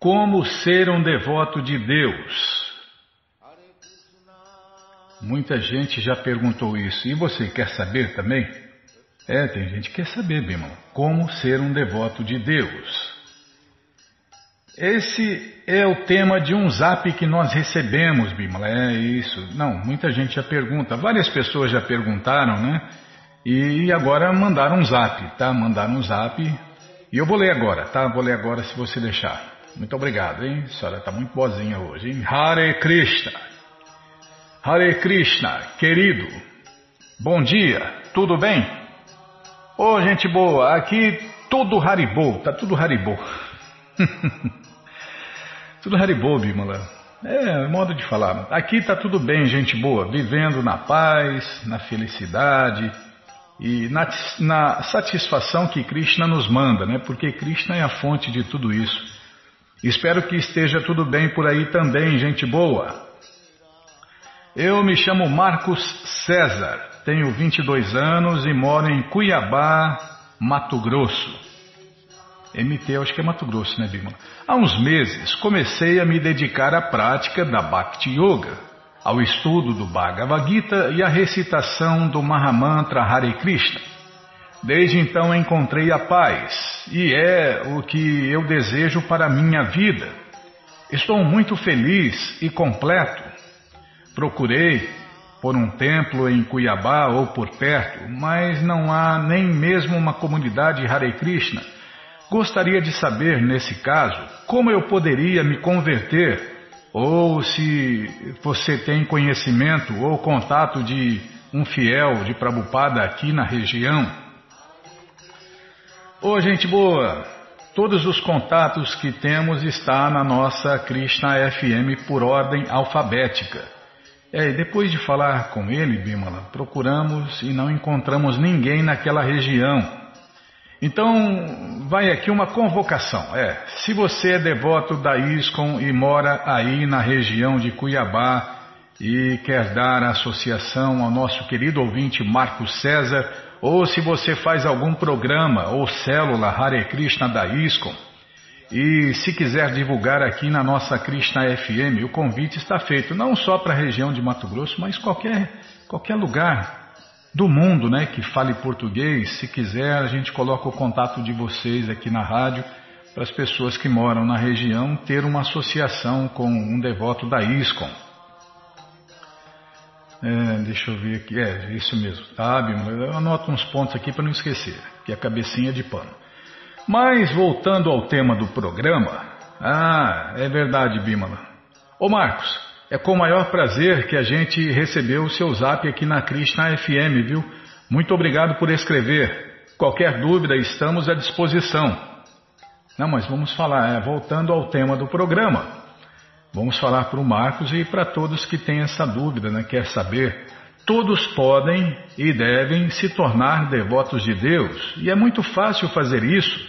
Como ser um devoto de Deus? Muita gente já perguntou isso. E você quer saber também? É, tem gente que quer saber, Bimala. Como ser um devoto de Deus? Esse é o tema de um zap que nós recebemos, Bimala. É isso. Não, muita gente já pergunta. Várias pessoas já perguntaram, né? E agora mandaram um zap, tá? Mandaram um zap. E eu vou ler agora, tá? Vou ler agora se você deixar. Muito obrigado, hein? A senhora está muito boazinha hoje, hein? Hare Krishna. Hare Krishna, querido. Bom dia, tudo bem? Ô, oh, gente boa, aqui tudo Haribo, tá tudo Haribo. tudo Haribo, Bimala. É, modo de falar. Aqui tá tudo bem, gente boa, vivendo na paz, na felicidade e na, na satisfação que Krishna nos manda, né? Porque Krishna é a fonte de tudo isso. Espero que esteja tudo bem por aí também, gente boa. Eu me chamo Marcos César, tenho 22 anos e moro em Cuiabá, Mato Grosso. MT, acho que é Mato Grosso, né, Bima? Há uns meses comecei a me dedicar à prática da Bhakti Yoga ao estudo do Bhagavad Gita e à recitação do Mahamantra Hare Krishna. Desde então encontrei a paz e é o que eu desejo para a minha vida. Estou muito feliz e completo. Procurei por um templo em Cuiabá ou por perto, mas não há nem mesmo uma comunidade Hare Krishna. Gostaria de saber, nesse caso, como eu poderia me converter ou se você tem conhecimento ou contato de um fiel de Prabupada aqui na região. Ô gente boa, todos os contatos que temos está na nossa Krishna FM por ordem alfabética. É, e depois de falar com ele, Bimala, procuramos e não encontramos ninguém naquela região. Então, vai aqui uma convocação. É, se você é devoto da ISCOM e mora aí na região de Cuiabá e quer dar associação ao nosso querido ouvinte Marcos César, ou se você faz algum programa ou célula Hare Krishna da ISCOM, e se quiser divulgar aqui na nossa Krishna FM, o convite está feito não só para a região de Mato Grosso, mas qualquer, qualquer lugar do mundo, né, que fale português, se quiser, a gente coloca o contato de vocês aqui na rádio para as pessoas que moram na região ter uma associação com um devoto da ISCOM. É, deixa eu ver aqui, é isso mesmo, Bímola? Eu anoto uns pontos aqui para não esquecer, que é a cabecinha de pano. Mas voltando ao tema do programa, ah, é verdade, Bímola. Ô Marcos, é com o maior prazer que a gente recebeu o seu zap aqui na Krishna FM, viu? Muito obrigado por escrever. Qualquer dúvida, estamos à disposição. Não, mas vamos falar, é, voltando ao tema do programa. Vamos falar para o Marcos e para todos que têm essa dúvida, né? Quer saber? Todos podem e devem se tornar devotos de Deus, e é muito fácil fazer isso.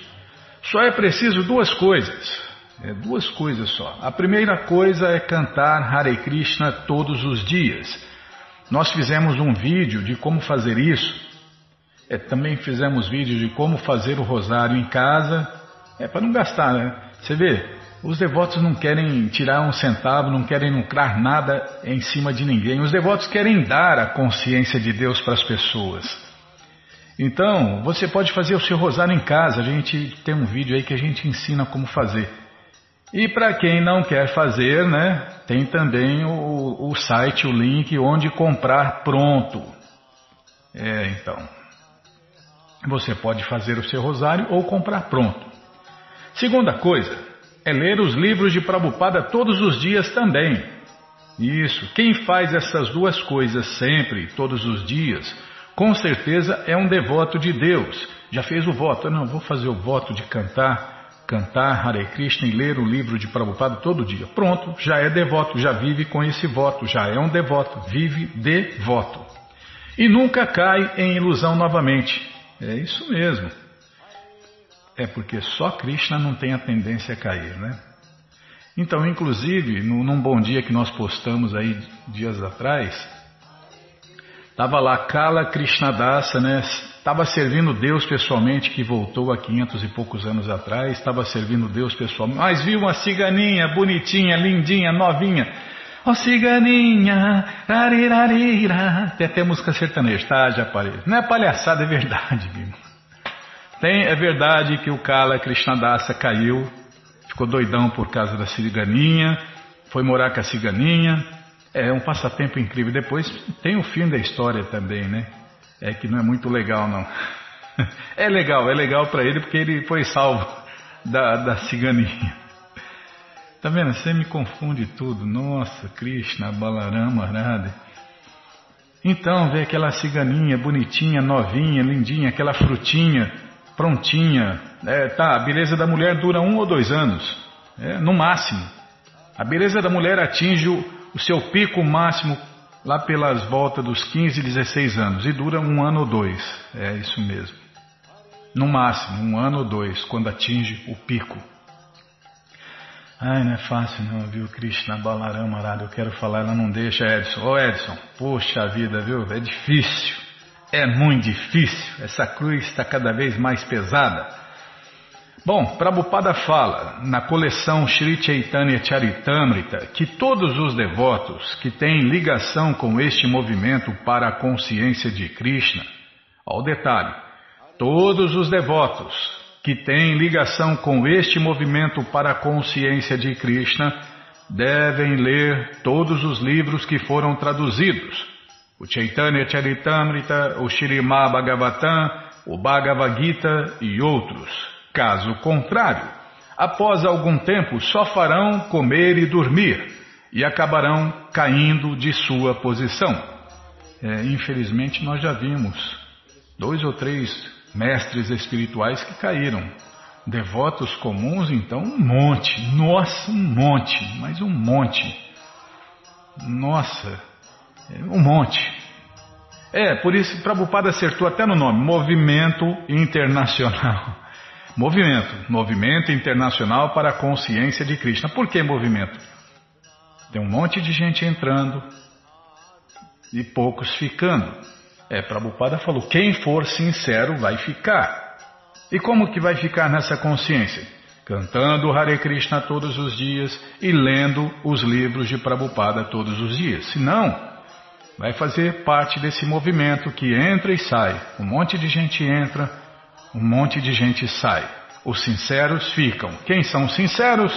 Só é preciso duas coisas: é duas coisas só. A primeira coisa é cantar Hare Krishna todos os dias. Nós fizemos um vídeo de como fazer isso. É, também fizemos vídeo de como fazer o rosário em casa. É para não gastar, né? Você vê, os devotos não querem tirar um centavo, não querem lucrar nada em cima de ninguém. Os devotos querem dar a consciência de Deus para as pessoas. Então, você pode fazer o seu rosário em casa. A gente tem um vídeo aí que a gente ensina como fazer. E para quem não quer fazer, né, tem também o, o site, o link onde comprar pronto. É, então. Você pode fazer o seu rosário ou comprar pronto. Segunda coisa é ler os livros de Prabhupada todos os dias também. Isso, quem faz essas duas coisas sempre, todos os dias, com certeza é um devoto de Deus. Já fez o voto? Não, vou fazer o voto de cantar cantar Hare Krishna e ler o livro de Prabhupada todo dia. Pronto, já é devoto, já vive com esse voto, já é um devoto, vive devoto. E nunca cai em ilusão novamente. É isso mesmo. É porque só Krishna não tem a tendência a cair, né? Então, inclusive, num bom dia que nós postamos aí dias atrás, estava lá Kala Krishnadasa, né? estava servindo Deus pessoalmente, que voltou há 500 e poucos anos atrás, estava servindo Deus pessoalmente, mas viu uma ciganinha bonitinha, lindinha, novinha. Ó oh, ciganinha, rarirarira. Tem até música sertaneja, tá, já parei. Não é palhaçada, é verdade, Bima. Tem, é verdade que o Kala Krishnadasa caiu, ficou doidão por causa da ciganinha, foi morar com a ciganinha. É um passatempo incrível. Depois tem o fim da história também, né? É que não é muito legal, não. É legal, é legal para ele porque ele foi salvo da, da ciganinha. Tá vendo? Você me confunde tudo. Nossa, Krishna, Balarama, Radha. Então, vê aquela ciganinha bonitinha, novinha, lindinha, aquela frutinha prontinha. É, tá, a beleza da mulher dura um ou dois anos, é, no máximo. A beleza da mulher atinge o, seu pico máximo lá pelas voltas dos 15, 16 anos e dura um ano ou dois. É isso mesmo. No máximo, um ano ou dois, quando atinge o pico. Ai, não é fácil não, viu, Krishna Balarama eu quero falar, ela não deixa, Edson. Ô Edson, poxa vida, viu, é difícil, é muito difícil, essa cruz está cada vez mais pesada. Bom, Prabhupada fala na coleção Sri Chaitanya Charitamrita que todos os devotos que têm ligação com este movimento para a consciência de Krishna, ao detalhe, todos os devotos que têm ligação com este movimento para a consciência de Krishna devem ler todos os livros que foram traduzidos, o Chaitanya Charitamrita, o Shrimad Bhagavatam, o Bhagavad Gita e outros Caso contrário, após algum tempo só farão comer e dormir e acabarão caindo de sua posição. É, infelizmente, nós já vimos dois ou três mestres espirituais que caíram. Devotos comuns, então, um monte. Nossa, um monte, mas um monte. Nossa, um monte. É, por isso Prabhupada acertou até no nome, Movimento Internacional Movimento, Movimento Internacional para a Consciência de Krishna. Por que movimento? Tem um monte de gente entrando e poucos ficando. É, Prabhupada falou, quem for sincero vai ficar. E como que vai ficar nessa consciência? Cantando Hare Krishna todos os dias e lendo os livros de Prabhupada todos os dias. Se não, vai fazer parte desse movimento que entra e sai. Um monte de gente entra, um monte de gente sai. Os sinceros ficam. Quem são os sinceros?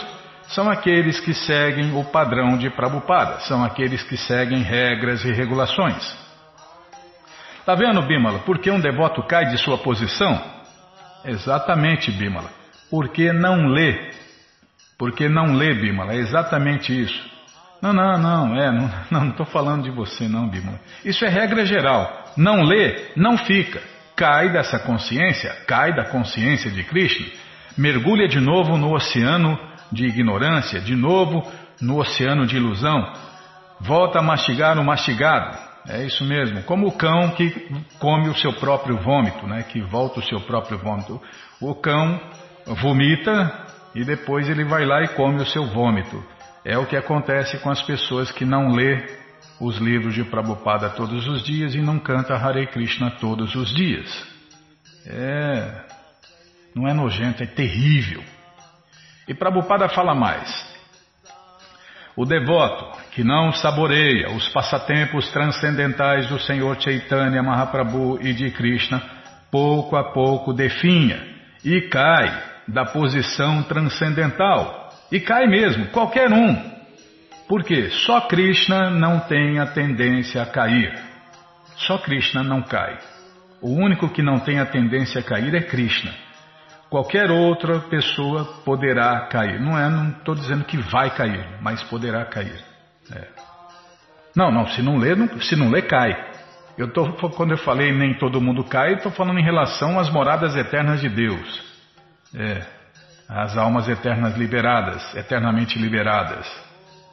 São aqueles que seguem o padrão de Prabhupada, são aqueles que seguem regras e regulações. Está vendo, Bimala, por que um devoto cai de sua posição? Exatamente, Bimala. Porque não lê. Porque não lê, Bimala. É exatamente isso. Não, não, não, é, não estou falando de você, não, Bimala. Isso é regra geral. Não lê, não fica cai dessa consciência, cai da consciência de Krishna, mergulha de novo no oceano de ignorância, de novo no oceano de ilusão, volta a mastigar o mastigado. É isso mesmo, como o cão que come o seu próprio vômito, né? que volta o seu próprio vômito. O cão vomita e depois ele vai lá e come o seu vômito. É o que acontece com as pessoas que não lê os livros de Prabhupada todos os dias e não canta Hare Krishna todos os dias. É. Não é nojento, é terrível. E Prabhupada fala mais. O devoto que não saboreia os passatempos transcendentais do Senhor Chaitanya Mahaprabhu e de Krishna, pouco a pouco definha e cai da posição transcendental. E cai mesmo, qualquer um, porque só Krishna não tem a tendência a cair. Só Krishna não cai. O único que não tem a tendência a cair é Krishna. Qualquer outra pessoa poderá cair. Não é, não estou dizendo que vai cair, mas poderá cair. É. Não, não. Se não lê, não, se não lê, cai. Eu tô, quando eu falei nem todo mundo cai, estou falando em relação às moradas eternas de Deus. É, as almas eternas liberadas, eternamente liberadas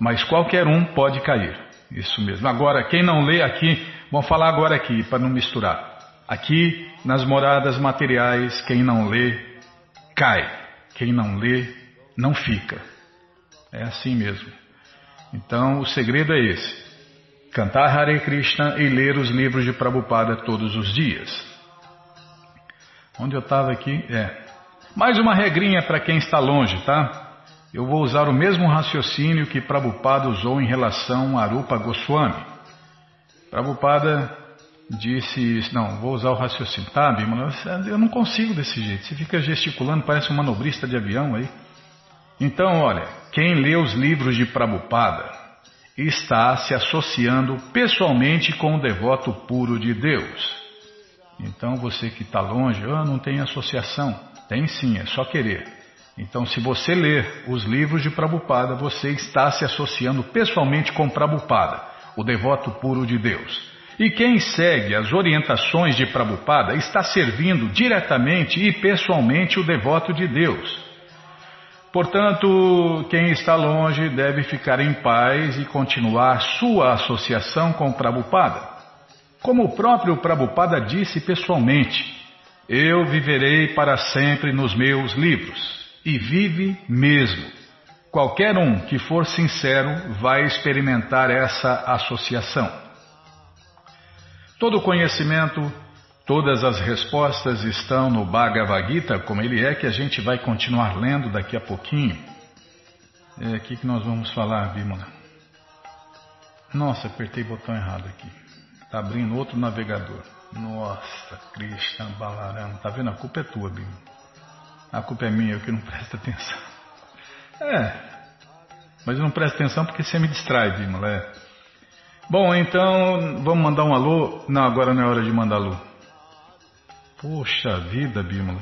mas qualquer um pode cair. Isso mesmo. Agora, quem não lê aqui, vamos falar agora aqui, para não misturar. Aqui, nas moradas materiais, quem não lê, cai. Quem não lê, não fica. É assim mesmo. Então, o segredo é esse. Cantar Hare Krishna e ler os livros de Prabhupada todos os dias. Onde eu estava aqui? É. Mais uma regrinha para quem está longe, tá? Eu vou usar o mesmo raciocínio que Prabhupada usou em relação a Arupa Goswami. Prabhupada disse, não, vou usar o raciocínio, tá, Bimala? Eu não consigo desse jeito, você fica gesticulando, parece um manobrista de avião aí. Então, olha, quem lê os livros de Prabhupada está se associando pessoalmente com o devoto puro de Deus. Então, você que está longe, oh, não tem associação. Tem sim, é só querer. Então, se você ler os livros de Prabhupada, você está se associando pessoalmente com Prabhupada, o devoto puro de Deus. E quem segue as orientações de Prabhupada está servindo diretamente e pessoalmente o devoto de Deus. Portanto, quem está longe deve ficar em paz e continuar sua associação com Prabhupada. Como o próprio Prabhupada disse pessoalmente, eu viverei para sempre nos meus livros. E vive mesmo. Qualquer um que for sincero vai experimentar essa associação. Todo conhecimento, todas as respostas estão no Bhagavad Gita, como ele é, que a gente vai continuar lendo daqui a pouquinho. É aqui que nós vamos falar, Bimala. Nossa, apertei o botão errado aqui. Está abrindo outro navegador. Nossa, Krishna Balaram. Tá vendo? A culpa é tua, Bimala. A culpa é minha, eu que não presto atenção. É, mas eu não presto atenção porque você me distrai, Bimala. É. Bom, então vamos mandar um alô. Não, agora não é hora de mandar alô. Poxa vida, Bímola.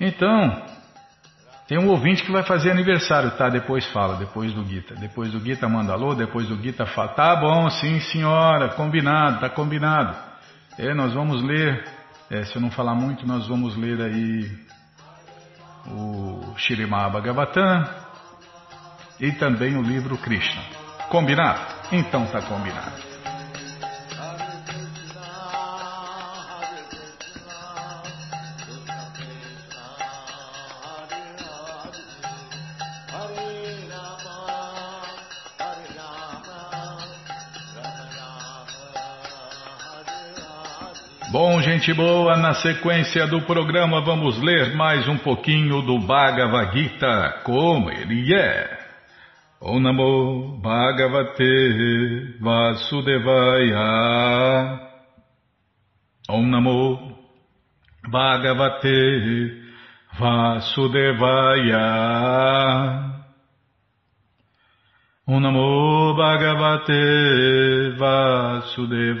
Então, tem um ouvinte que vai fazer aniversário, tá? Depois fala, depois do Guita. Depois do Guita manda alô, depois do Guita fala. Tá bom, sim senhora, combinado, tá combinado. É, nós vamos ler, é, se eu não falar muito, nós vamos ler aí o Shirimá Bhagavatam e também o livro Krishna. Combinado? Então tá combinado. Bom, gente boa, na sequência do programa vamos ler mais um pouquinho do Bhagavad Gita, como ele é. Om Namo Bhagavate Vasudevaya. Om Namo Bhagavate Vasudevaya. Om Namo Bhagavate Vasudevaya.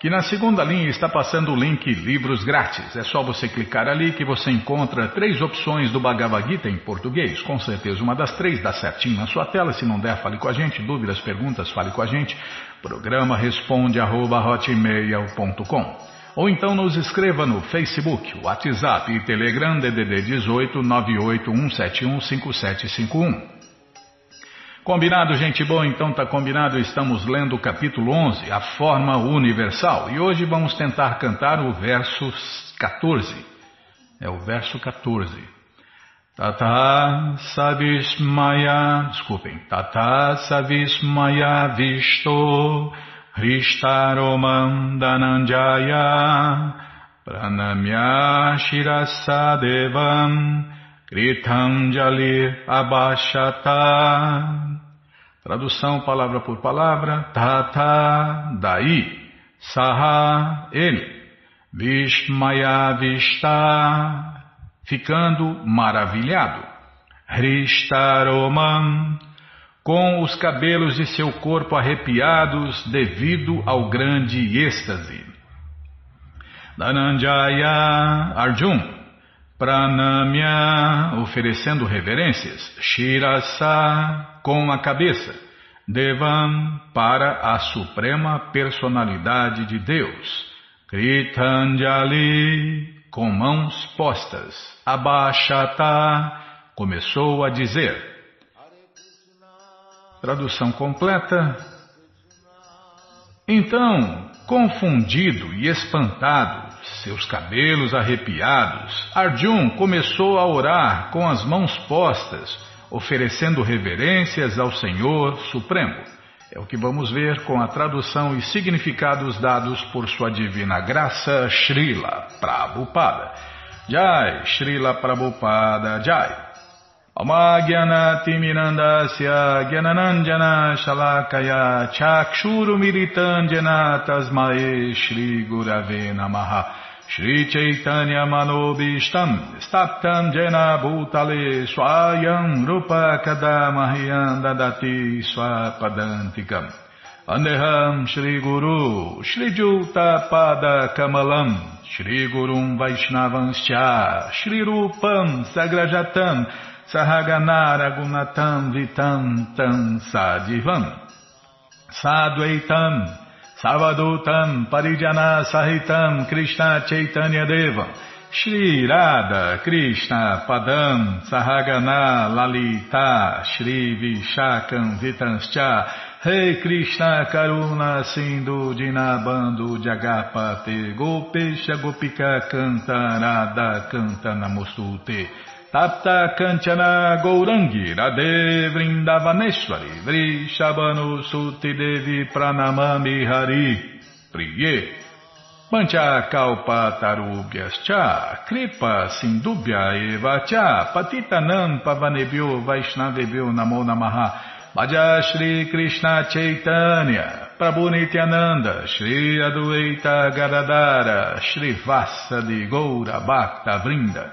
que na segunda linha está passando o link Livros Grátis. É só você clicar ali que você encontra três opções do Bhagavad Gita em português. Com certeza uma das três dá certinho na sua tela. Se não der, fale com a gente. Dúvidas, perguntas, fale com a gente. Programa responde arroba, ou então nos escreva no Facebook, WhatsApp e Telegram DDD 18 98171 5751. Combinado, gente boa? Então tá combinado. Estamos lendo o capítulo 11, a forma universal. E hoje vamos tentar cantar o verso 14. É o verso 14. Tata savismaya, desculpem, tata savismaya visto Hristaromam dananjaya pranamya shirasadevam Kritanjali Abhashata. Tradução palavra por palavra. Tata, daí. Saha, ele. Vishmaya Vishta, ficando maravilhado. Hristaromam, com os cabelos de seu corpo arrepiados devido ao grande êxtase. Dananjaya Arjun, Pranamya, oferecendo reverências. Shirasa, com a cabeça. Devam, para a suprema personalidade de Deus. Kritanjali, com mãos postas. Abhashata, começou a dizer. Tradução completa. Então, confundido e espantado, seus cabelos arrepiados, Arjun começou a orar com as mãos postas, oferecendo reverências ao Senhor Supremo. É o que vamos ver com a tradução e significados dados por sua divina graça Srila Prabhupada. Jai, Srila Prabhupada Jai. Amagyanaatimirandasya Gyananandjana Shalakaya Chakshurumiritanjana Tasmae Shri Gurave Namaha. Shri Chaitanya Manobishtam Staptam Jena Bhutale Swayam Rupa Kadamahyam Dadati Swapadantikam. Andeham Shri Guru Shri Juta Pada Kamalam Shri Gurum Vaishnavanscha Shri Rupam Sagrajatam Sahaganara Gunatam Vitam Tam Sadivam. Sadvaitam Savadutam Parijana Sahitam Krishna Chaitanya Devam Shri Radha Krishna Padam Sahagana Lalita Shri Vishakam Vitanscha. Rei Krishna Karuna Sindhu Dinabando Jagapate Gopesha Gopika Canta Radha Canta Namostute Tapta Kanchana Gourangi Radhe Vrindavaneshwari Vrishabhanu Suti Devi Pranamami Hari Priye Pancha Kalpa Tarubhyas Cha Kripa Sindubhya Eva Cha Patitanam Pavanebhyo Vaishnavebhyo Namo Namaha. Bhaja Shri Krishna Chaitanya Prabhu Nityananda Shri Adueita Gadadara Shri Vassa de Goura Bhakta Vrinda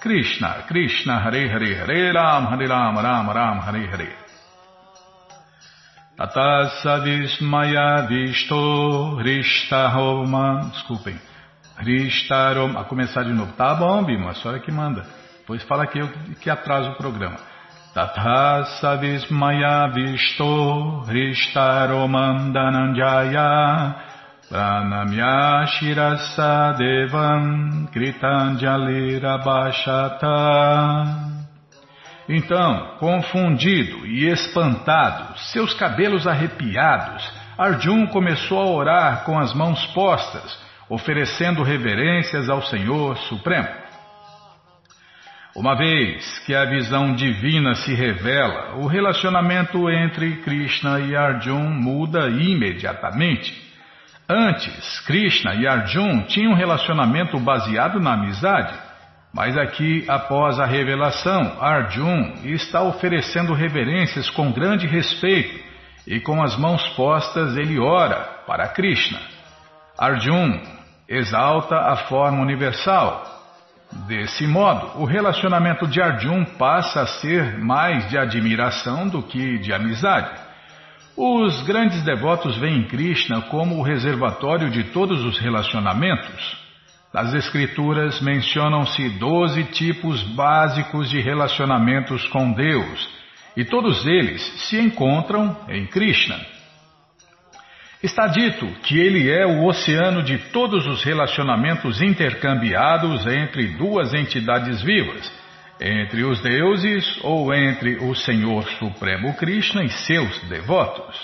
Krishna, Krishna, Hare Hare, Hare Ram, Hare Ram, Ram Ram, Hare Hare. Tatasavismaya Visto Hrishtaroman, desculpem, Hrishtarom, a começar de novo. Tá bom, Bima, a senhora que manda. Pois fala que eu que atraso o programa. Tatasavismaya Visto Hrishtaroman Dananjaya Pranamya Shirasa Devam Kritanjalira Bhashata. Então, confundido e espantado, seus cabelos arrepiados, Arjun começou a orar com as mãos postas, oferecendo reverências ao Senhor Supremo. Uma vez que a visão divina se revela, o relacionamento entre Krishna e Arjun muda imediatamente. Antes, Krishna e Arjun tinham um relacionamento baseado na amizade, mas aqui, após a revelação, Arjun está oferecendo reverências com grande respeito e com as mãos postas ele ora para Krishna. Arjun exalta a forma universal. Desse modo, o relacionamento de Arjun passa a ser mais de admiração do que de amizade. Os grandes devotos veem Krishna como o reservatório de todos os relacionamentos. Nas Escrituras mencionam-se doze tipos básicos de relacionamentos com Deus, e todos eles se encontram em Krishna. Está dito que ele é o oceano de todos os relacionamentos intercambiados entre duas entidades vivas entre os deuses ou entre o Senhor Supremo Krishna e seus devotos.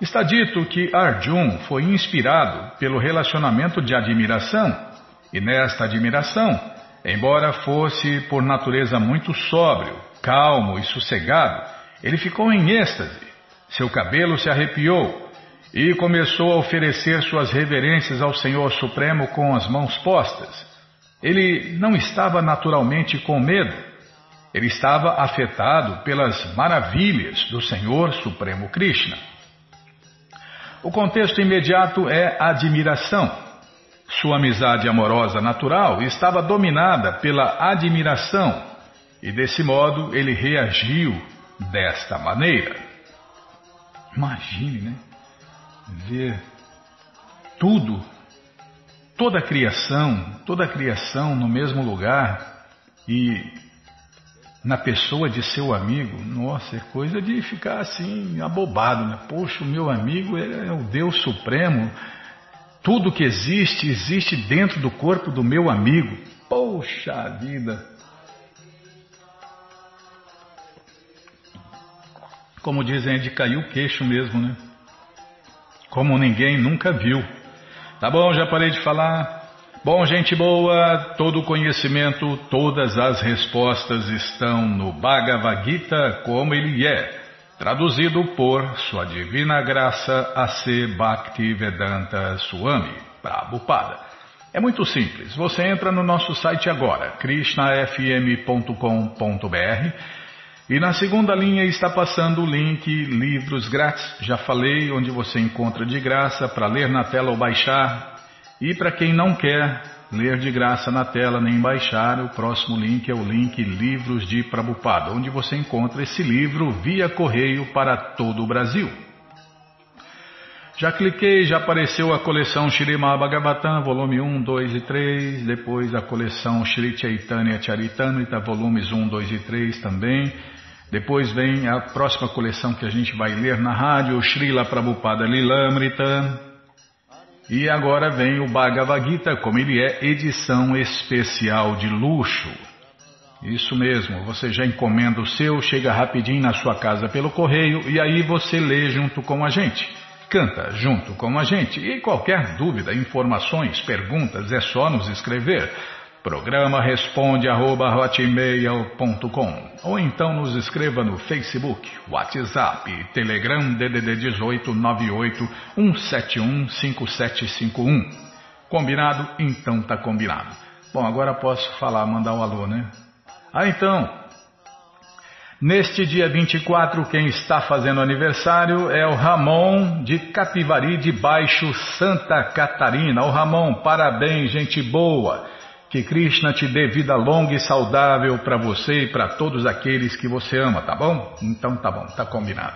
Está dito que Arjun foi inspirado pelo relacionamento de admiração, e nesta admiração, embora fosse por natureza muito sóbrio, calmo e sossegado, ele ficou em êxtase, seu cabelo se arrepiou e começou a oferecer suas reverências ao Senhor Supremo com as mãos postas. Ele não estava naturalmente com medo, ele estava afetado pelas maravilhas do Senhor Supremo Krishna. O contexto imediato é admiração. Sua amizade amorosa natural estava dominada pela admiração e, desse modo, ele reagiu desta maneira. Imagine, né? ver tudo, toda a criação, toda a criação no mesmo lugar e na pessoa de seu amigo, nossa, é coisa de ficar assim, abobado, né? Poxa, o meu amigo é o Deus Supremo, tudo que existe, existe dentro do corpo do meu amigo. Poxa vida! Como dizem, é de cair o queixo mesmo, né? Como ninguém nunca viu. Tá bom, já parei de falar. Bom, gente boa, todo o conhecimento, todas as respostas estão no Bhagavad Gita como ele é, traduzido por Sua Divina Graça A.C. Bhaktivedanta Swami Prabhupada. É muito simples, você entra no nosso site agora, krishnafm.com.br e na segunda linha está passando o link Livros Grátis. Já falei onde você encontra de graça para ler na tela ou baixar e para quem não quer ler de graça na tela nem baixar, o próximo link é o link Livros de Prabupada, onde você encontra esse livro via correio para todo o Brasil. Já cliquei, já apareceu a coleção Shirima Bhagavatam, volume 1, 2 e 3, depois a coleção Shri Chaitanya Charitamrita, volumes 1, 2 e 3 também. Depois vem a próxima coleção que a gente vai ler na rádio, Srila Prabhupada Lilamrita, e agora vem o Bhagavad Gita, como ele é, edição especial de luxo. Isso mesmo, você já encomenda o seu, chega rapidinho na sua casa pelo correio e aí você lê junto com a gente. Canta junto com a gente. E qualquer dúvida, informações, perguntas, é só nos escrever. Programa responde arroba hotmail.com ou então nos escreva no Facebook, WhatsApp, Telegram DDD 18 98 171 5751. Combinado? Então tá combinado. Bom, agora posso falar, mandar um alô, né? Ah, então. Neste dia 24, quem está fazendo aniversário é o Ramon de Capivari de Baixo, Santa Catarina. O Ramon, parabéns, gente boa. Que Krishna te dê vida longa e saudável para você e para todos aqueles que você ama, tá bom? Então tá bom, tá combinado.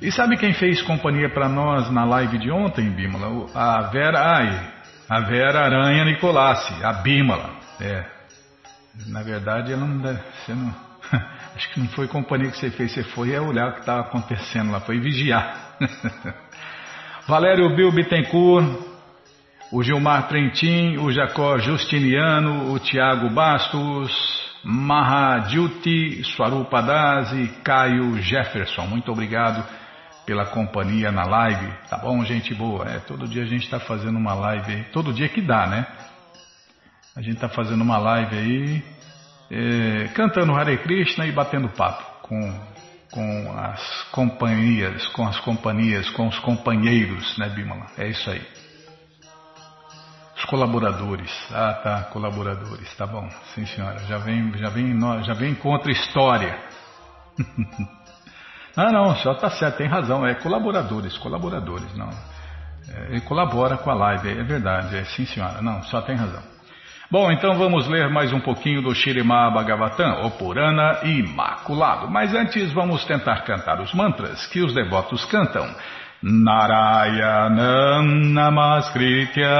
E sabe quem fez companhia para nós na live de ontem, Bímola? A Vera, ai, a Vera Aranha Nicolassi, a Bímola. É. Na verdade, ela não, você não, acho que não foi companhia que você fez, você foi olhar o que estava acontecendo lá, foi vigiar. Valério Bill Bittencourt, o Gilmar Trentin, o Jacó Justiniano, o Tiago Bastos, Mahadjuti Swarupadasi, Caio Jefferson. Muito obrigado pela companhia na live. Tá bom, gente boa? É, todo dia a gente está fazendo uma live aí. Todo dia que dá, né? A gente está fazendo uma live aí, é, cantando Hare Krishna e batendo papo com, com as companhias, com as companhias, com os companheiros, né, Bimala? É isso aí. Os colaboradores. Ah, tá, colaboradores. Tá bom. Sim, senhora. Já vem, já vem, já vem contra história. ah, não, só tá certo, tem razão. É colaboradores, colaboradores, não. É, ele colabora com a live, é verdade. É, sim, senhora. Não, só tem razão. Bom, então vamos ler mais um pouquinho do Shirima Bhagavatam, o Purana Imaculado. Mas antes vamos tentar cantar os mantras que os devotos cantam. Namaskritya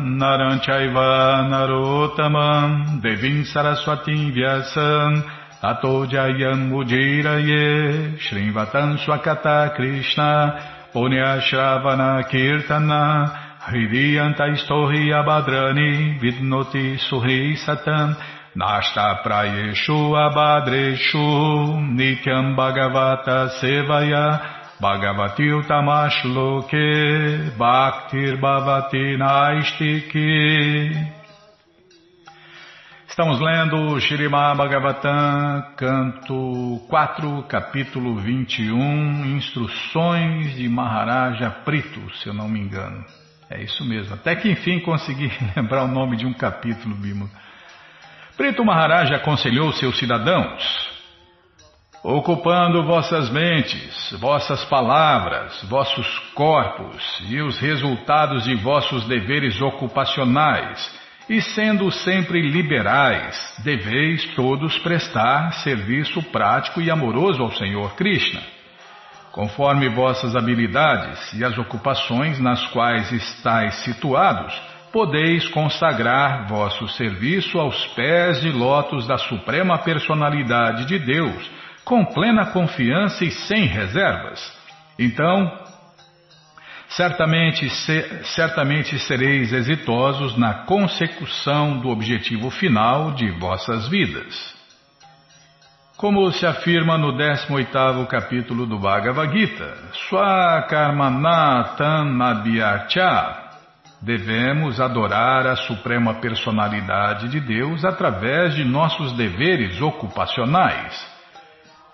Naranchaiva Narotamam Devim Saraswatim Vyasam Tato Jayam Ujiraye Shrivatam Swakata Krishna Punya Shravana Kirtana Hridiyanta Istohi Abhadrani Vidnoti Suhi Satam Nasta Prayeshu Abhadreshu Nityam Bhagavata Sevaya Bhagavati Utamashloke Bhaktir Bhavati Naistiki. Estamos lendo Shirima Bhagavatam, canto 4, capítulo 21, instruções de Maharaja Prito, se eu não me engano. É isso mesmo. Até que enfim consegui lembrar o nome de um capítulo, Bimo. Prito Maharaja aconselhou seus cidadãos ocupando vossas mentes, vossas palavras, vossos corpos e os resultados de vossos deveres ocupacionais, e sendo sempre liberais, deveis todos prestar serviço prático e amoroso ao Senhor Krishna. conforme vossas habilidades e as ocupações nas quais estáis situados, podeis consagrar vosso serviço aos pés de lótus da Suprema Personalidade de Deus, com plena confiança e sem reservas. Então, certamente, certamente sereis exitosos na consecução do objetivo final de vossas vidas. Como se afirma no 18º capítulo do Bhagavad Gita, Swakarmana Tanabhyarcha, devemos adorar a Suprema Personalidade de Deus através de nossos deveres ocupacionais.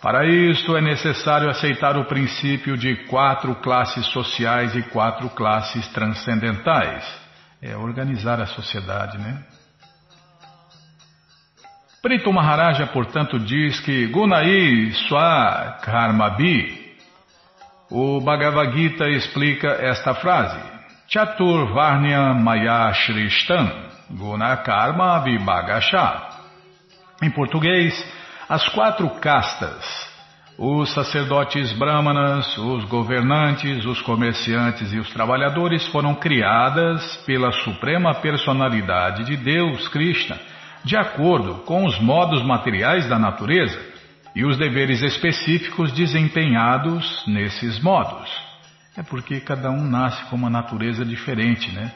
Para isso é necessário aceitar o princípio de quatro classes sociais e quatro classes transcendentais. É organizar a sociedade, né? Prito Maharaja, portanto, diz que Gunai Swa Karmabi. O Bhagavad Gita explica esta frase. Chatur Varnya Maya Shrishtan Guna Karma Vibhagasha. Em português, as quatro castas, os sacerdotes brahmanas, os governantes, os comerciantes e os trabalhadores foram criadas pela suprema personalidade de Deus, Krishna, de acordo com os modos materiais da natureza e os deveres específicos desempenhados nesses modos. É porque cada um nasce com uma natureza diferente, né?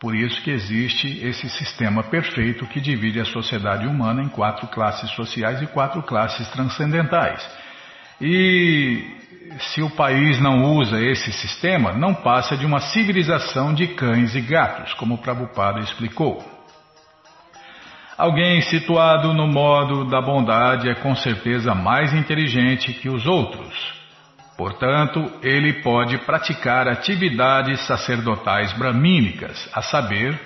Por isso que existe esse sistema perfeito que divide a sociedade humana em quatro classes sociais e quatro classes transcendentais. E se o país não usa esse sistema, não passa de uma civilização de cães e gatos, como Prabhupada explicou. Alguém situado no modo da bondade é com certeza mais inteligente que os outros. Portanto, ele pode praticar atividades sacerdotais bramínicas, a saber,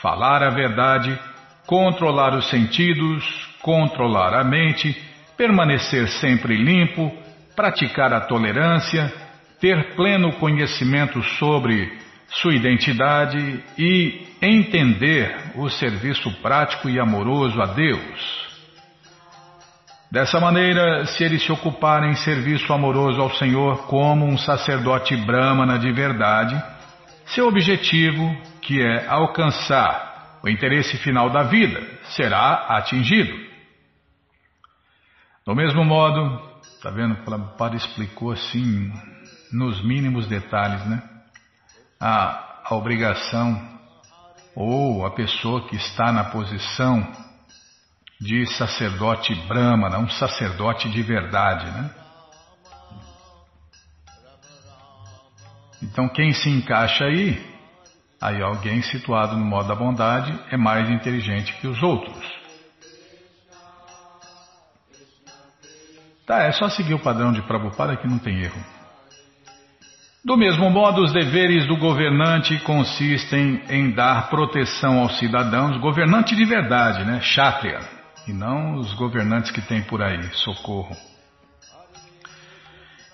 falar a verdade, controlar os sentidos, controlar a mente, permanecer sempre limpo, praticar a tolerância, ter pleno conhecimento sobre sua identidade e entender o serviço prático e amoroso a Deus. Dessa maneira, se ele se ocupar em serviço amoroso ao Senhor como um sacerdote brahmana de verdade, seu objetivo, que é alcançar o interesse final da vida, será atingido. Do mesmo modo, está vendo? Prabhupada explicou assim, nos mínimos detalhes, né? A, a obrigação ou a pessoa que está na posição de sacerdote brahmana, um sacerdote de verdade, né? Então quem se encaixa aí, aí alguém situado no modo da bondade é mais inteligente que os outros. Tá, é só seguir o padrão de Prabhupada que não tem erro. Do mesmo modo, os deveres do governante consistem em dar proteção aos cidadãos, governante de verdade, né? Kshatriya e não os governantes que tem por aí. Socorro.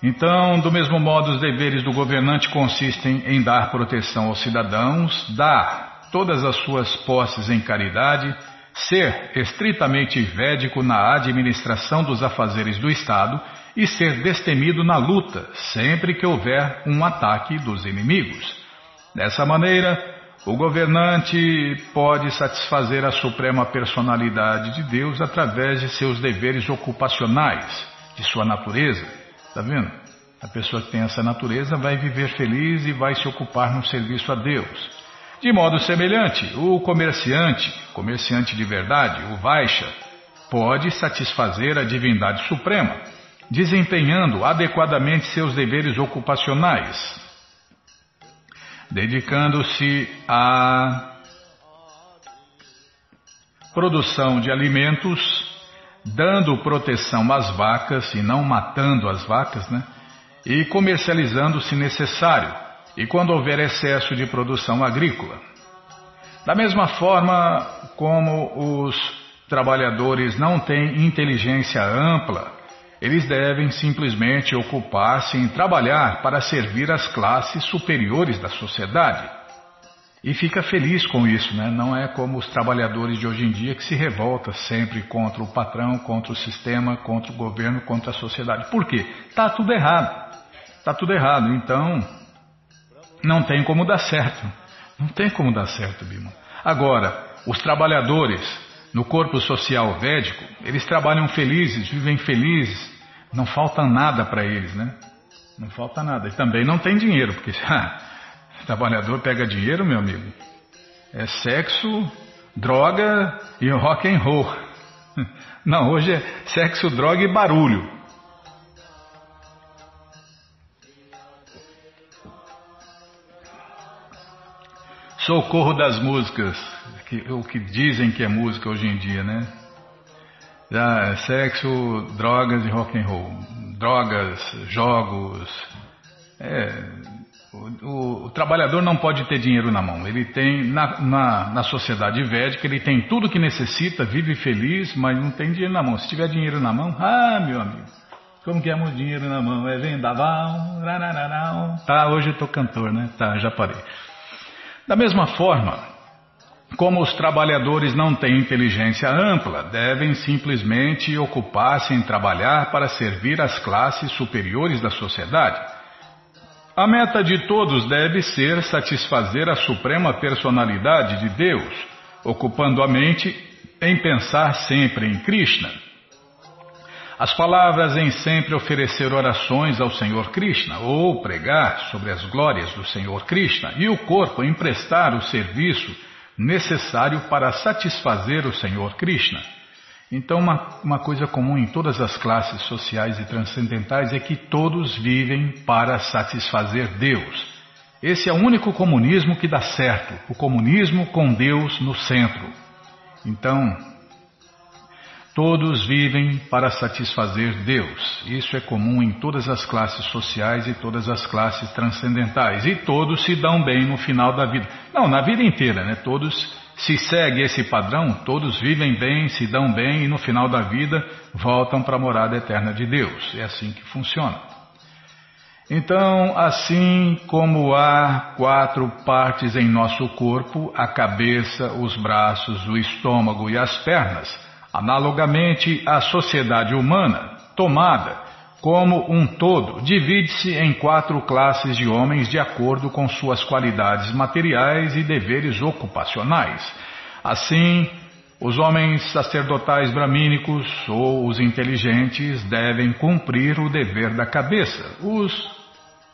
Então, do mesmo modo, os deveres do governante consistem em dar proteção aos cidadãos, dar todas as suas posses em caridade, ser estritamente védico na administração dos afazeres do Estado e ser destemido na luta sempre que houver um ataque dos inimigos. Dessa maneira, o governante pode satisfazer a suprema personalidade de Deus através de seus deveres ocupacionais, de sua natureza. Está vendo? A pessoa que tem essa natureza vai viver feliz e vai se ocupar no serviço a Deus. De modo semelhante, o comerciante, comerciante de verdade, o Vaisha, pode satisfazer a divindade suprema, desempenhando adequadamente seus deveres ocupacionais, dedicando-se à produção de alimentos, dando proteção às vacas e não matando as vacas, né? E comercializando se necessário, e quando houver excesso de produção agrícola. Da mesma forma como os trabalhadores não têm inteligência ampla, eles devem simplesmente ocupar-se em trabalhar para servir as classes superiores da sociedade. E fica feliz com isso, né? Não é como os trabalhadores de hoje em dia que se revolta sempre contra o patrão, contra o sistema, contra o governo, contra a sociedade. Por quê? Está tudo errado. está tudo errado. Então, não tem como dar certo. Não tem como dar certo, Bima. Agora, os trabalhadores no corpo social védico, eles trabalham felizes, vivem felizes, não falta nada para eles, né? Não falta nada. E também não tem dinheiro, porque trabalhador pega dinheiro, meu amigo. É sexo, droga e rock and roll. Não, hoje é sexo, droga e barulho. Socorro das músicas, o que dizem que é música hoje em dia, né? Ah, sexo, drogas e rock and roll. Drogas, jogos. É, o, o, o, trabalhador não pode ter dinheiro na mão. Ele tem, na, na, na sociedade védica, ele tem tudo que necessita, vive feliz, mas não tem dinheiro na mão. Se tiver dinheiro na mão, ah, meu amigo, como que é muito dinheiro na mão? É vendaval, Tá, hoje eu tô cantor, né? Tá, já parei. Da mesma forma, como os trabalhadores não têm inteligência ampla, devem simplesmente ocupar-se em trabalhar para servir as classes superiores da sociedade. A meta de todos deve ser satisfazer a suprema personalidade de Deus, ocupando a mente em pensar sempre em Krishna. As palavras em sempre oferecer orações ao Senhor Krishna ou pregar sobre as glórias do Senhor Krishna e o corpo em prestar o serviço necessário para satisfazer o Senhor Krishna. Então, uma, uma coisa comum em todas as classes sociais e transcendentais é que todos vivem para satisfazer Deus. Esse é o único comunismo que dá certo, o comunismo com Deus no centro. Então, todos vivem para satisfazer Deus. Isso é comum em todas as classes sociais e todas as classes transcendentais. E todos se dão bem no final da vida. Não, na vida inteira, né? Todos se segue esse padrão, todos vivem bem, se dão bem e no final da vida voltam para a morada eterna de Deus. É assim que funciona. Então, assim como há quatro partes em nosso corpo, a cabeça, os braços, o estômago e as pernas, analogamente a sociedade humana, tomada como um todo, divide-se em quatro classes de homens de acordo com suas qualidades materiais e deveres ocupacionais. Assim, os homens sacerdotais bramínicos ou os inteligentes devem cumprir o dever da cabeça. Os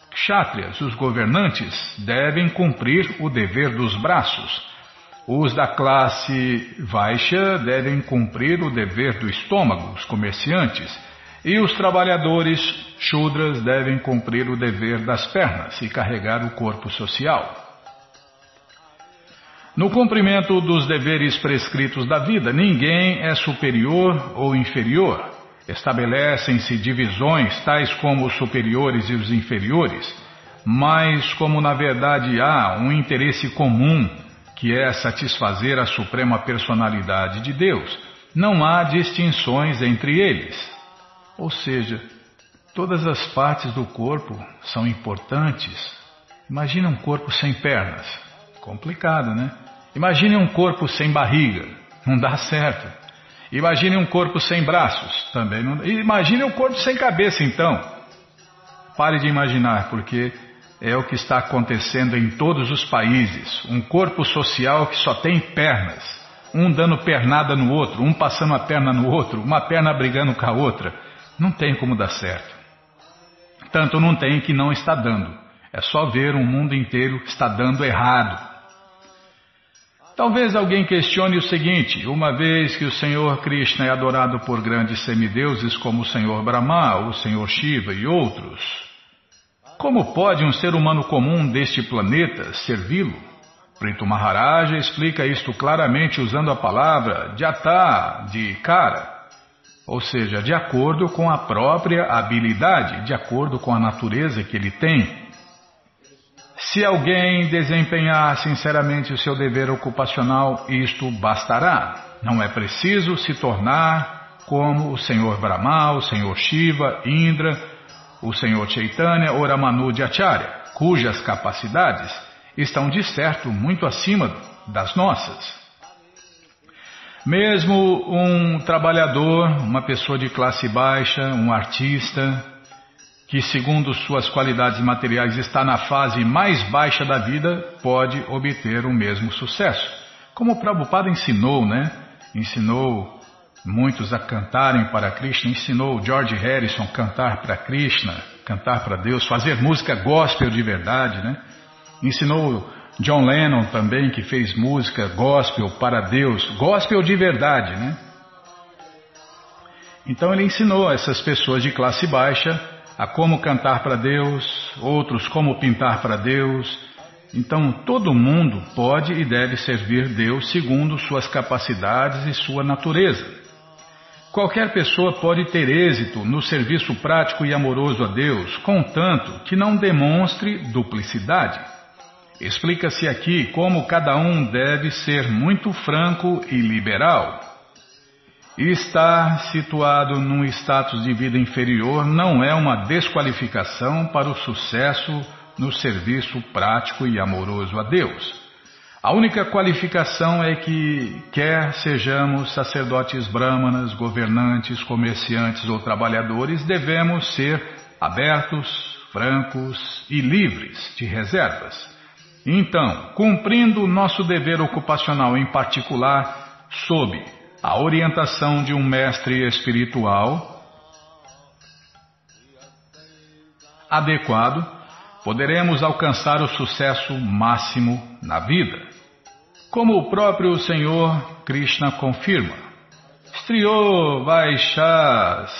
kshatriyas, os governantes, devem cumprir o dever dos braços. Os da classe Vaishya devem cumprir o dever do estômago, os comerciantes. E os trabalhadores Shudras devem cumprir o dever das pernas e carregar o corpo social. No cumprimento dos deveres prescritos da vida, ninguém é superior ou inferior. Estabelecem-se divisões tais como os superiores e os inferiores, mas como na verdade há um interesse comum, que é satisfazer a suprema personalidade de Deus, não há distinções entre eles. Ou seja, todas as partes do corpo são importantes. Imagine um corpo sem pernas. Complicado, né? Imagine um corpo sem barriga. Não dá certo. Imagine um corpo sem braços. Também não. Imagine um corpo sem cabeça, então. Pare de imaginar, porque é o que está acontecendo em todos os países. Um corpo social que só tem pernas. Um dando pernada no outro, um passando a perna no outro, uma perna brigando com a outra. Não tem como dar certo. Tanto não tem que não está dando. É só ver um mundo inteiro está dando errado. Talvez alguém questione o seguinte: uma vez que o Senhor Krishna é adorado por grandes semideuses como o Senhor Brahma, o Senhor Shiva e outros, como pode um ser humano comum deste planeta servi-lo? Prito Maharaja explica isto claramente usando a palavra jata, de cara ou seja, de acordo com a própria habilidade, de acordo com a natureza que ele tem. Se alguém desempenhar sinceramente o seu dever ocupacional, isto bastará. Não é preciso se tornar como o Senhor Brahma, o Senhor Shiva, Indra, o Senhor Chaitanya ou de Acharya, cujas capacidades estão de certo muito acima das nossas. Mesmo um trabalhador, uma pessoa de classe baixa, um artista, que, segundo suas qualidades materiais, está na fase mais baixa da vida, pode obter o mesmo sucesso. Como o Prabhupada ensinou, né? Ensinou muitos a cantarem para Krishna, ensinou George Harrison a cantar para Krishna, cantar para Deus, fazer música gospel de verdade, né? Ensinou John Lennon também, que fez música gospel para Deus, gospel de verdade, né? Então ele ensinou essas pessoas de classe baixa a como cantar para Deus, outros como pintar para Deus. Então todo mundo pode e deve servir Deus segundo suas capacidades e sua natureza. Qualquer pessoa pode ter êxito no serviço prático e amoroso a Deus, contanto que não demonstre duplicidade. Explica-se aqui como cada um deve ser muito franco e liberal. Estar situado num status de vida inferior não é uma desqualificação para o sucesso no serviço prático e amoroso a Deus. A única qualificação é que, quer sejamos sacerdotes brahmanas, governantes, comerciantes ou trabalhadores, devemos ser abertos, francos e livres de reservas. Então, cumprindo nosso dever ocupacional em particular, sob a orientação de um mestre espiritual adequado, poderemos alcançar o sucesso máximo na vida. Como o próprio Senhor Krishna confirma, Striyo Vaishas,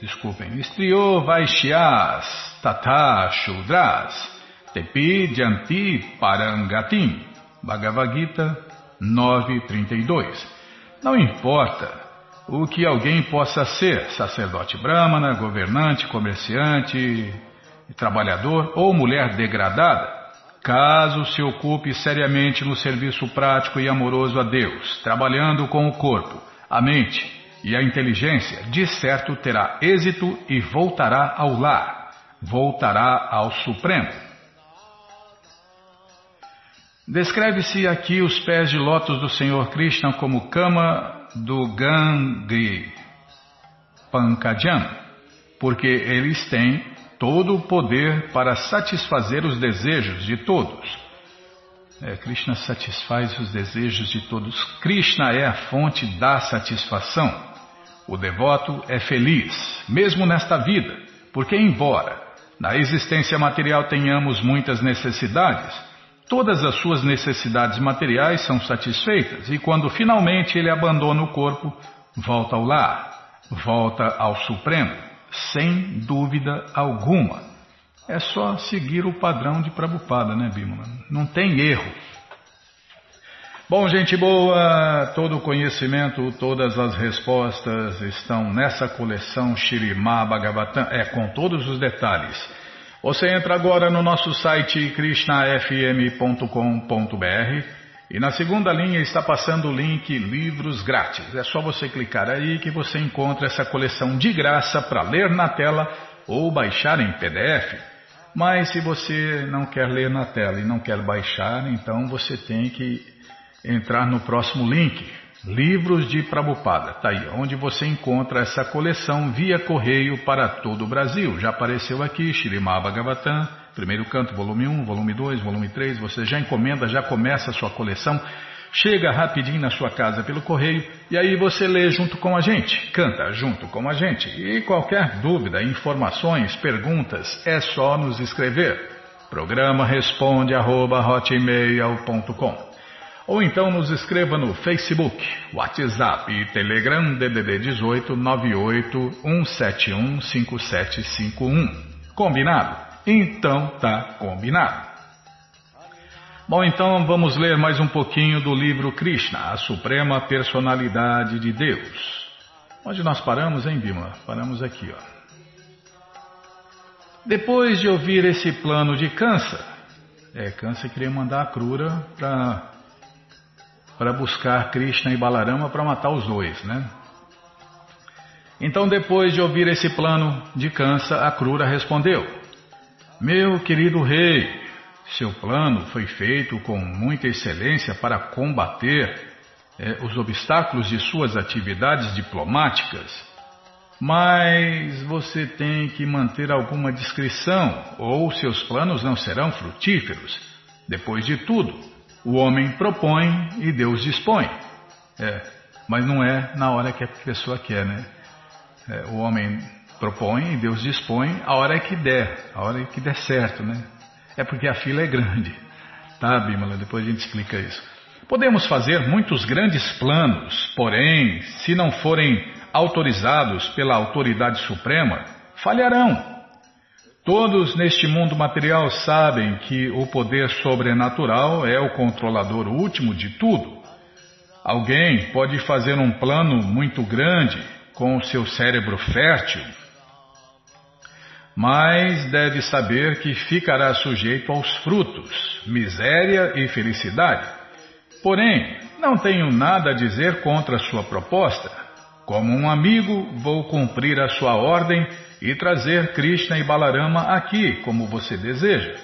desculpem, Striyo Vaishyas Tata Shudras Tepi Janti Parangatim, Bhagavad Gita 9.32 não importa o que alguém possa ser, sacerdote brahmana, governante, comerciante, trabalhador ou mulher degradada, caso se ocupe seriamente no serviço prático e amoroso a Deus, trabalhando com o corpo, a mente e a inteligência, de certo terá êxito e voltará ao lar, voltará ao Supremo. Descreve-se aqui os pés de lótus do Senhor Krishna como cama do Gangri Pankajam, porque eles têm todo o poder para satisfazer os desejos de todos. É, Krishna satisfaz os desejos de todos. Krishna é a fonte da satisfação. O devoto é feliz, mesmo nesta vida, porque, embora na existência material tenhamos muitas necessidades, todas as suas necessidades materiais são satisfeitas e quando finalmente ele abandona o corpo, volta ao lar, volta ao Supremo, sem dúvida alguma. É só seguir o padrão de Prabhupada, né, Bimala? Não tem erro. Bom, gente boa, todo o conhecimento, todas as respostas estão nessa coleção Shirimá Bhagavatam, é, com todos os detalhes. Você entra agora no nosso site krishnafm.com.br e na segunda linha está passando o link Livros Grátis. É só você clicar aí que você encontra essa coleção de graça para ler na tela ou baixar em PDF. Mas se você não quer ler na tela e não quer baixar, então você tem que entrar no próximo link Livros de Prabupada, tá aí, onde você encontra essa coleção via correio para todo o Brasil. Já apareceu aqui, Shirimá Bhagavatam, primeiro canto, volume 1, volume 2, volume 3. Você já encomenda, já começa a sua coleção. Chega rapidinho na sua casa pelo correio e aí você lê junto com a gente, canta junto com a gente. E qualquer dúvida, informações, perguntas, é só nos escrever. Programa responde arroba, hotmail.com ou então nos escreva no Facebook, WhatsApp e Telegram DDD 18 98 171 5751. Combinado? Então tá combinado. Bom, então vamos ler mais um pouquinho do livro Krishna, a Suprema Personalidade de Deus. Onde nós paramos, hein, Bima? Paramos aqui, ó. Depois de ouvir esse plano de Kansa, é, Kansa queria mandar a Krura para para buscar Krishna e Balarama para matar os dois, né? Então, depois de ouvir esse plano de Kansa, a Krura respondeu: Meu querido rei, seu plano foi feito com muita excelência para combater eh, os obstáculos de suas atividades diplomáticas. Mas você tem que manter alguma discrição, ou seus planos não serão frutíferos. Depois de tudo, o homem propõe e Deus dispõe. É, mas não é na hora que a pessoa quer, né? É, o homem propõe e Deus dispõe a hora que der, a hora que der certo, né? É porque a fila é grande. Tá, Bimala? Depois a gente explica isso. Podemos fazer muitos grandes planos, porém, se não forem autorizados pela autoridade suprema, falharão. Todos neste mundo material sabem que o poder sobrenatural é o controlador último de tudo. Alguém pode fazer um plano muito grande com o seu cérebro fértil, mas deve saber que ficará sujeito aos frutos, miséria e felicidade. Porém, não tenho nada a dizer contra a sua proposta. Como um amigo, vou cumprir a sua ordem e trazer Krishna e Balarama aqui, como você deseja.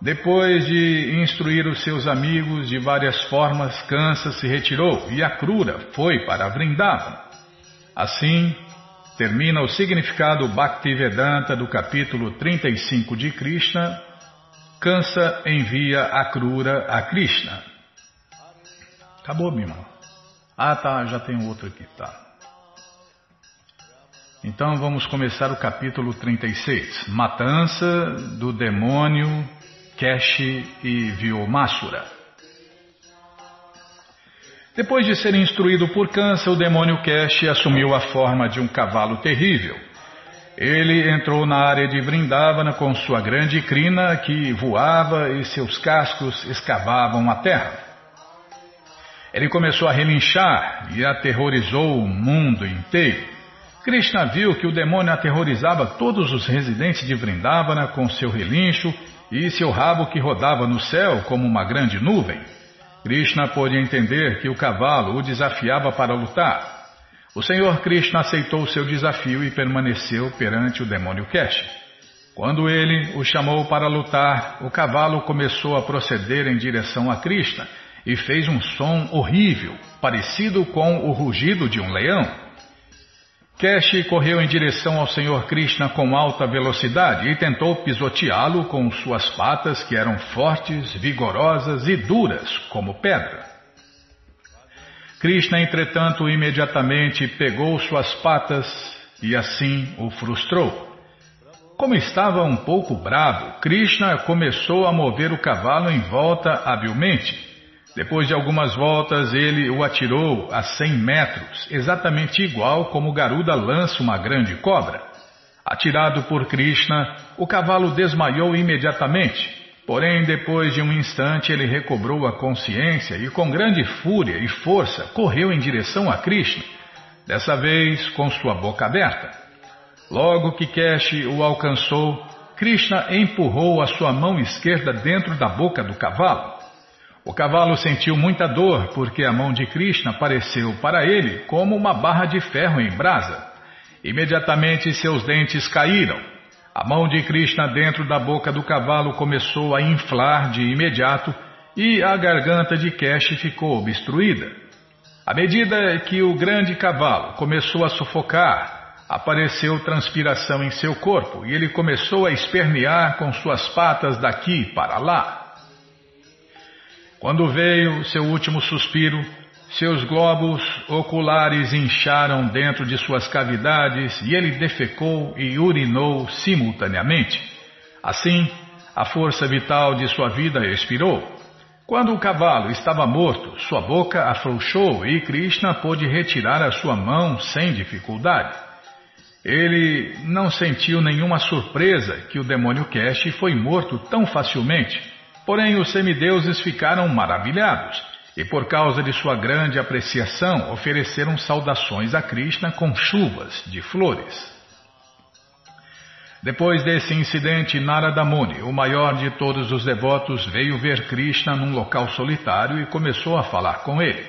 Depois de instruir os seus amigos de várias formas, Kansa se retirou e a Krura foi para Vrindavana. Assim, termina o significado Bhaktivedanta do capítulo 35 de Krishna. Kansa envia a Krura a Krishna. Acabou, meu irmão. Ah, tá, já tem outro aqui, tá. Então vamos começar o capítulo 36. Matança do demônio Keshi e Vyomasura. Depois de ser instruído por Kansa, o demônio Keshi assumiu a forma de um cavalo terrível. Ele entrou na área de Vrindavana com sua grande crina que voava e seus cascos escavavam a terra. Ele começou a relinchar e aterrorizou o mundo inteiro. Krishna viu que o demônio aterrorizava todos os residentes de Vrindavana com seu relincho e seu rabo que rodava no céu como uma grande nuvem. Krishna pôde entender que o cavalo o desafiava para lutar. O Senhor Krishna aceitou seu desafio e permaneceu perante o demônio Kesh. Quando ele o chamou para lutar, o cavalo começou a proceder em direção a Krishna e fez um som horrível, parecido com o rugido de um leão. Kesh correu em direção ao Senhor Krishna com alta velocidade e tentou pisoteá-lo com suas patas que eram fortes, vigorosas e duras como pedra. Krishna, entretanto, imediatamente pegou suas patas e assim o frustrou. Como estava um pouco bravo, Krishna começou a mover o cavalo em volta habilmente. Depois de algumas voltas, ele o atirou a cem metros, exatamente igual como Garuda lança uma grande cobra. Atirado por Krishna, o cavalo desmaiou imediatamente. Porém, depois de um instante, ele recobrou a consciência e, com grande fúria e força, correu em direção a Krishna, dessa vez com sua boca aberta. Logo que Kesh o alcançou, Krishna empurrou a sua mão esquerda dentro da boca do cavalo. O cavalo sentiu muita dor porque a mão de Krishna pareceu para ele como uma barra de ferro em brasa. Imediatamente seus dentes caíram. A mão de Krishna dentro da boca do cavalo começou a inflar de imediato e a garganta de Kesh ficou obstruída. À medida que o grande cavalo começou a sufocar, apareceu transpiração em seu corpo e ele começou a espernear com suas patas daqui para lá. Quando veio seu último suspiro, seus globos oculares incharam dentro de suas cavidades e ele defecou e urinou simultaneamente. Assim, a força vital de sua vida expirou. Quando o cavalo estava morto, sua boca afrouxou e Krishna pôde retirar a sua mão sem dificuldade. Ele não sentiu nenhuma surpresa que o demônio Kesh foi morto tão facilmente Porém, os semideuses ficaram maravilhados e, por causa de sua grande apreciação, ofereceram saudações a Krishna com chuvas de flores. Depois desse incidente, Narada Muni, o maior de todos os devotos, veio ver Krishna num local solitário e começou a falar com ele.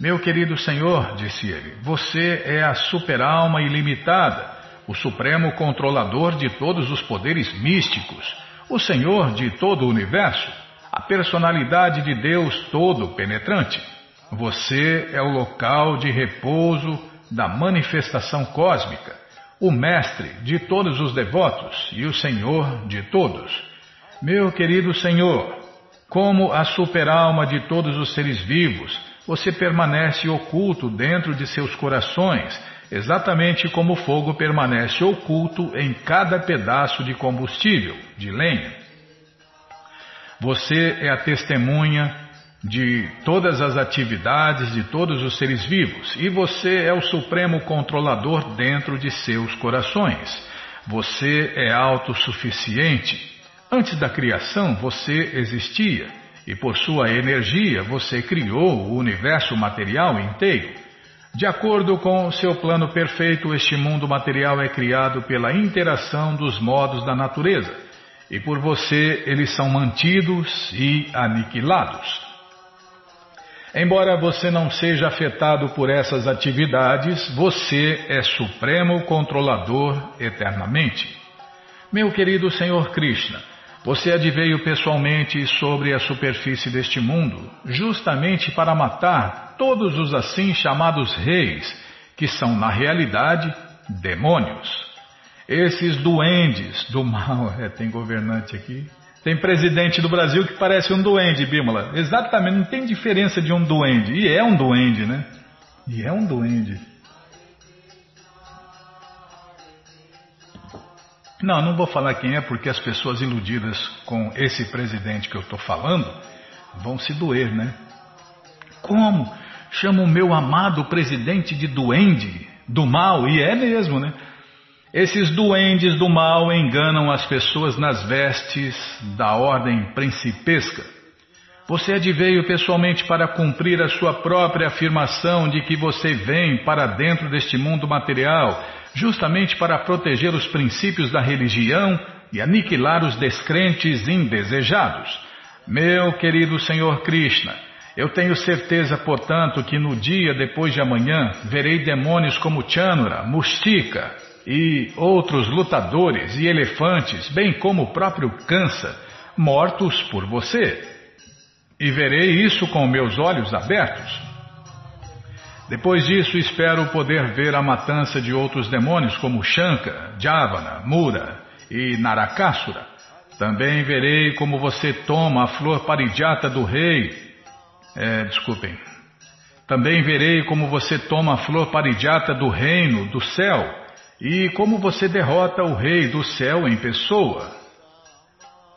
Meu querido Senhor, disse ele, você é a super-alma ilimitada, o supremo controlador de todos os poderes místicos o Senhor de todo o universo, a personalidade de Deus todo penetrante. Você é o local de repouso da manifestação cósmica, o Mestre de todos os devotos e o Senhor de todos. Meu querido Senhor, como a superalma de todos os seres vivos, você permanece oculto dentro de seus corações, exatamente como o fogo permanece oculto em cada pedaço de combustível, de lenha. Você é a testemunha de todas as atividades de todos os seres vivos e você é o supremo controlador dentro de seus corações. Você é autossuficiente. Antes da criação você existia e por sua energia você criou o universo material inteiro. De acordo com seu plano perfeito, este mundo material é criado pela interação dos modos da natureza e por você eles são mantidos e aniquilados. Embora você não seja afetado por essas atividades, você é supremo controlador eternamente. Meu querido Senhor Krishna, você adveio pessoalmente sobre a superfície deste mundo, justamente para matar todos os assim chamados reis, que são na realidade demônios. Esses duendes do mal, é, tem governante aqui, tem presidente do Brasil que parece um duende, Bímola. Exatamente, não tem diferença de um duende. E é um duende, né? E é um duende. Não, não vou falar quem é, porque as pessoas iludidas com esse presidente que eu estou falando vão se doer, né? Como? Chama o meu amado presidente de duende, do mal, e é mesmo, né? Esses duendes do mal enganam as pessoas nas vestes da ordem principesca. Você adveio pessoalmente para cumprir a sua própria afirmação de que você vem para dentro deste mundo material, justamente para proteger os princípios da religião e aniquilar os descrentes indesejados. Meu querido Senhor Krishna, eu tenho certeza, portanto, que no dia depois de amanhã verei demônios como Chanura, Mustika, e outros lutadores e elefantes, bem como o próprio Kansa, mortos por você. E verei isso com meus olhos abertos. Depois disso, espero poder ver a matança de outros demônios como Shanka, Javana, Mura e Narakasura. Também verei como você toma a flor parijata do rei. É, desculpem. Também verei como você toma a flor parijata do reino do céu e como você derrota o rei do céu em pessoa.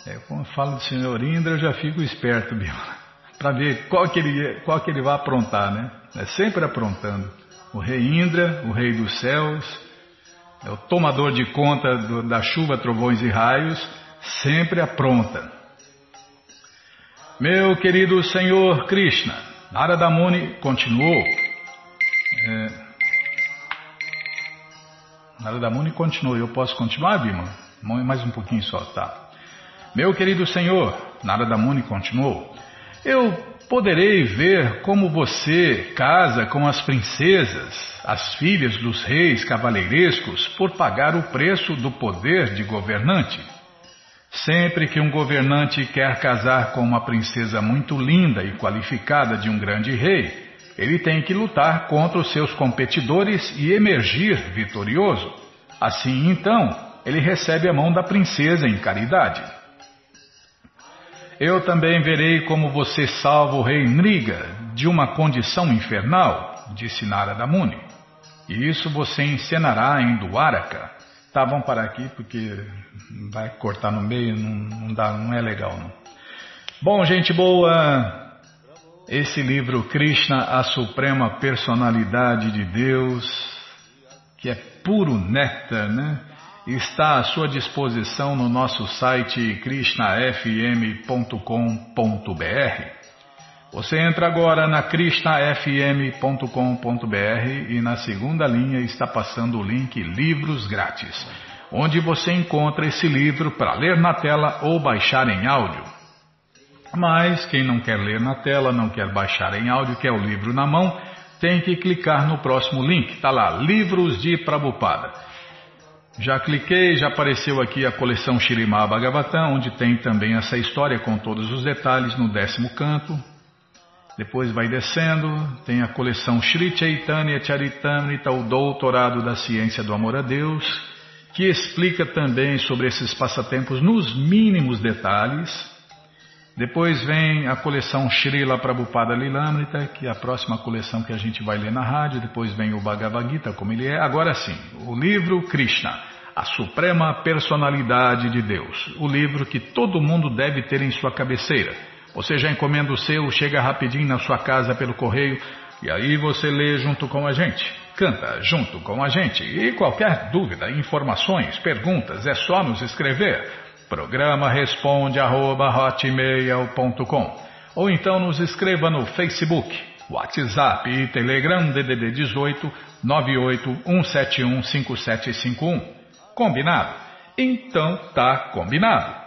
É, quando falo de senhor Indra, eu já fico esperto, para ver qual que, ele, qual que ele vai aprontar, né? É sempre aprontando. O rei Indra, o rei dos céus, é o tomador de conta do, da chuva, trovões e raios, sempre apronta. Meu querido Senhor Krishna, Narada Muni continuou. É, Narada Muni continua. Eu posso continuar, Bima? Mais um pouquinho só, tá. Meu querido Senhor, Narada Muni continuou. Eu poderei ver como você casa com as princesas, as filhas dos reis cavaleirescos, por pagar o preço do poder de governante. Sempre que um governante quer casar com uma princesa muito linda e qualificada de um grande rei, ele tem que lutar contra os seus competidores e emergir vitorioso. Assim, então, ele recebe a mão da princesa em caridade. Eu também verei como você salva o rei Nriga de uma condição infernal, disse Narada Muni. E isso você encenará em Duaraka. Tá, vamos parar aqui porque vai cortar no meio, não, não, dá, não é legal não. Bom, gente boa, esse livro, Krishna, a Suprema Personalidade de Deus, que é puro néctar, né? Está à sua disposição no nosso site krishnafm.com.br. Você entra agora na krishnafm.com.br e na segunda linha está passando o link Livros Grátis, onde você encontra esse livro para ler na tela ou baixar em áudio. Mas quem não quer ler na tela, não quer baixar em áudio, quer o livro na mão, tem que clicar no próximo link. Está lá, Livros de Prabupada. Já cliquei, já apareceu aqui a coleção Shirimá Bhagavatam, onde tem também essa história com todos os detalhes no décimo canto. Depois vai descendo, tem a coleção Sri Chaitanya Charitamrita, o Doutorado da Ciência do Amor a Deus, que explica também sobre esses passatempos nos mínimos detalhes. Depois vem a coleção Srila Prabhupada Lilamrita, que é a próxima coleção que a gente vai ler na rádio. Depois vem o Bhagavad Gita, como ele é. Agora sim, o livro Krishna, a Suprema Personalidade de Deus. O livro que todo mundo deve ter em sua cabeceira. Você já encomenda o seu, chega rapidinho na sua casa pelo correio e aí você lê junto com a gente. Canta junto com a gente. E qualquer dúvida, informações, perguntas, é só nos escrever. Programa responde arroba, ou então nos escreva no Facebook, WhatsApp e Telegram DDD 18 98 171 5751. Combinado? Então tá combinado.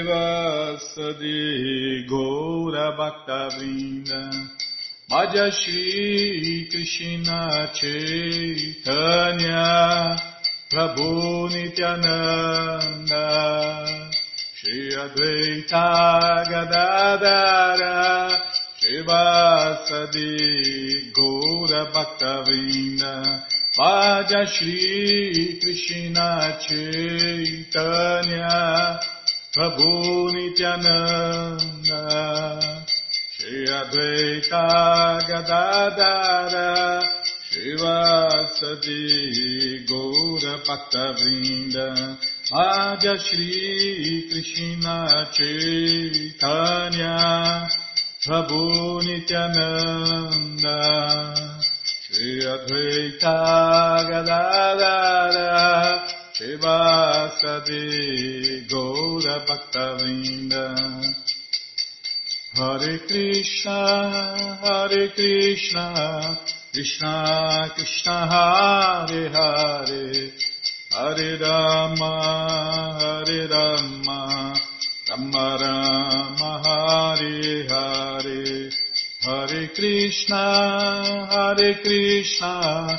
Srivasadi Gaura Bhaktavrinda Madhya Shri Krishna Chaitanya Prabhu Nityananda Shri Advaita Gadadara Srivasadi Gaura Bhaktavrinda Madhya Shri Krishna Chaitanya Prabhu Nityananda Shri Advaita Gadadara Shivasadi Gaura Bhaktavrinda Madhya Shri Krishna Chaitanya Prabhu Nityananda Shri Advaita Gadadara Shivasadi Gaura Bhaktavinda Hare Krishna, Hare Krishna, Krishna Krishna Hare Hare, Hare Rama, Hare Rama, Rama Rama Hare Hare, Hare Krishna, Hare Krishna,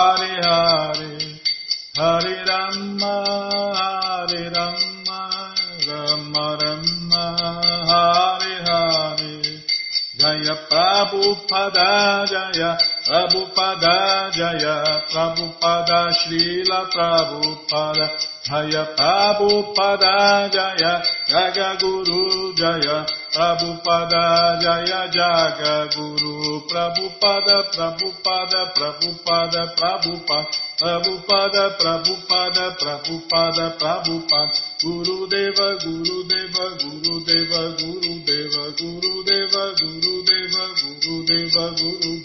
Prabhupada Jaya Prabhupada Jaya Prabhupada Srila Prabhupada Jaya Prabhupada Jaya Jaga Guru Jaya Prabhupada Jaya Jaga Guru Prabhupada Prabhupada Prabhupada Prabhupada Prabhupada Prabhupada Prabhupada Prabhupada Guru Deva Guru Deva Guru Deva Guru Deva Guru Deva ಸರ್ವಗುರು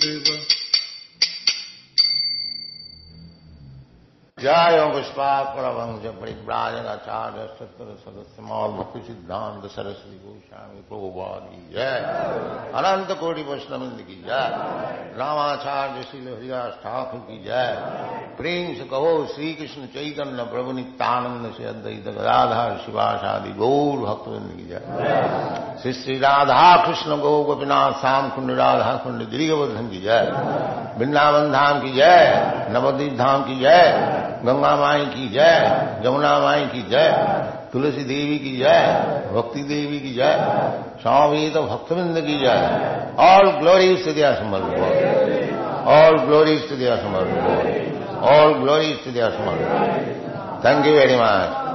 Deva Guru Deva जय पुष्पाकुलवंश परिव्राजनाचार्य सत्र सदस्य मौल भक्ति सिद्धांत सरस्वती गोस्वामी प्रभुवाद की जय अनंत कोटि वैष्णविंद की जय रामाचार्य श्री हरिदास ठाकुर की जय प्रेम से कहो श्री कृष्ण चैतन्य प्रभु नित्यानंद से अद्वैत गदाधार शिवाशादि गौर भक्तविंद की जय श्री श्री राधा कृष्ण गौ गोपीनाथ श्याम कुंड राधा कुंड गिरिवर्धन की जय वृंदावन धाम की जय नवदीप धाम की जय گنگا مائی کی جے جمنا مائی کی جے تلسی دیوی کی جائے، بھکتی دیوی کی جائے سوامی تو بھکت بند کی جائے۔ آل گلوری استدیا دیا سمر آل گلوری استدیا دیا سمر آل گلوری استدیا دیا سمر تھینک یو ویری مچ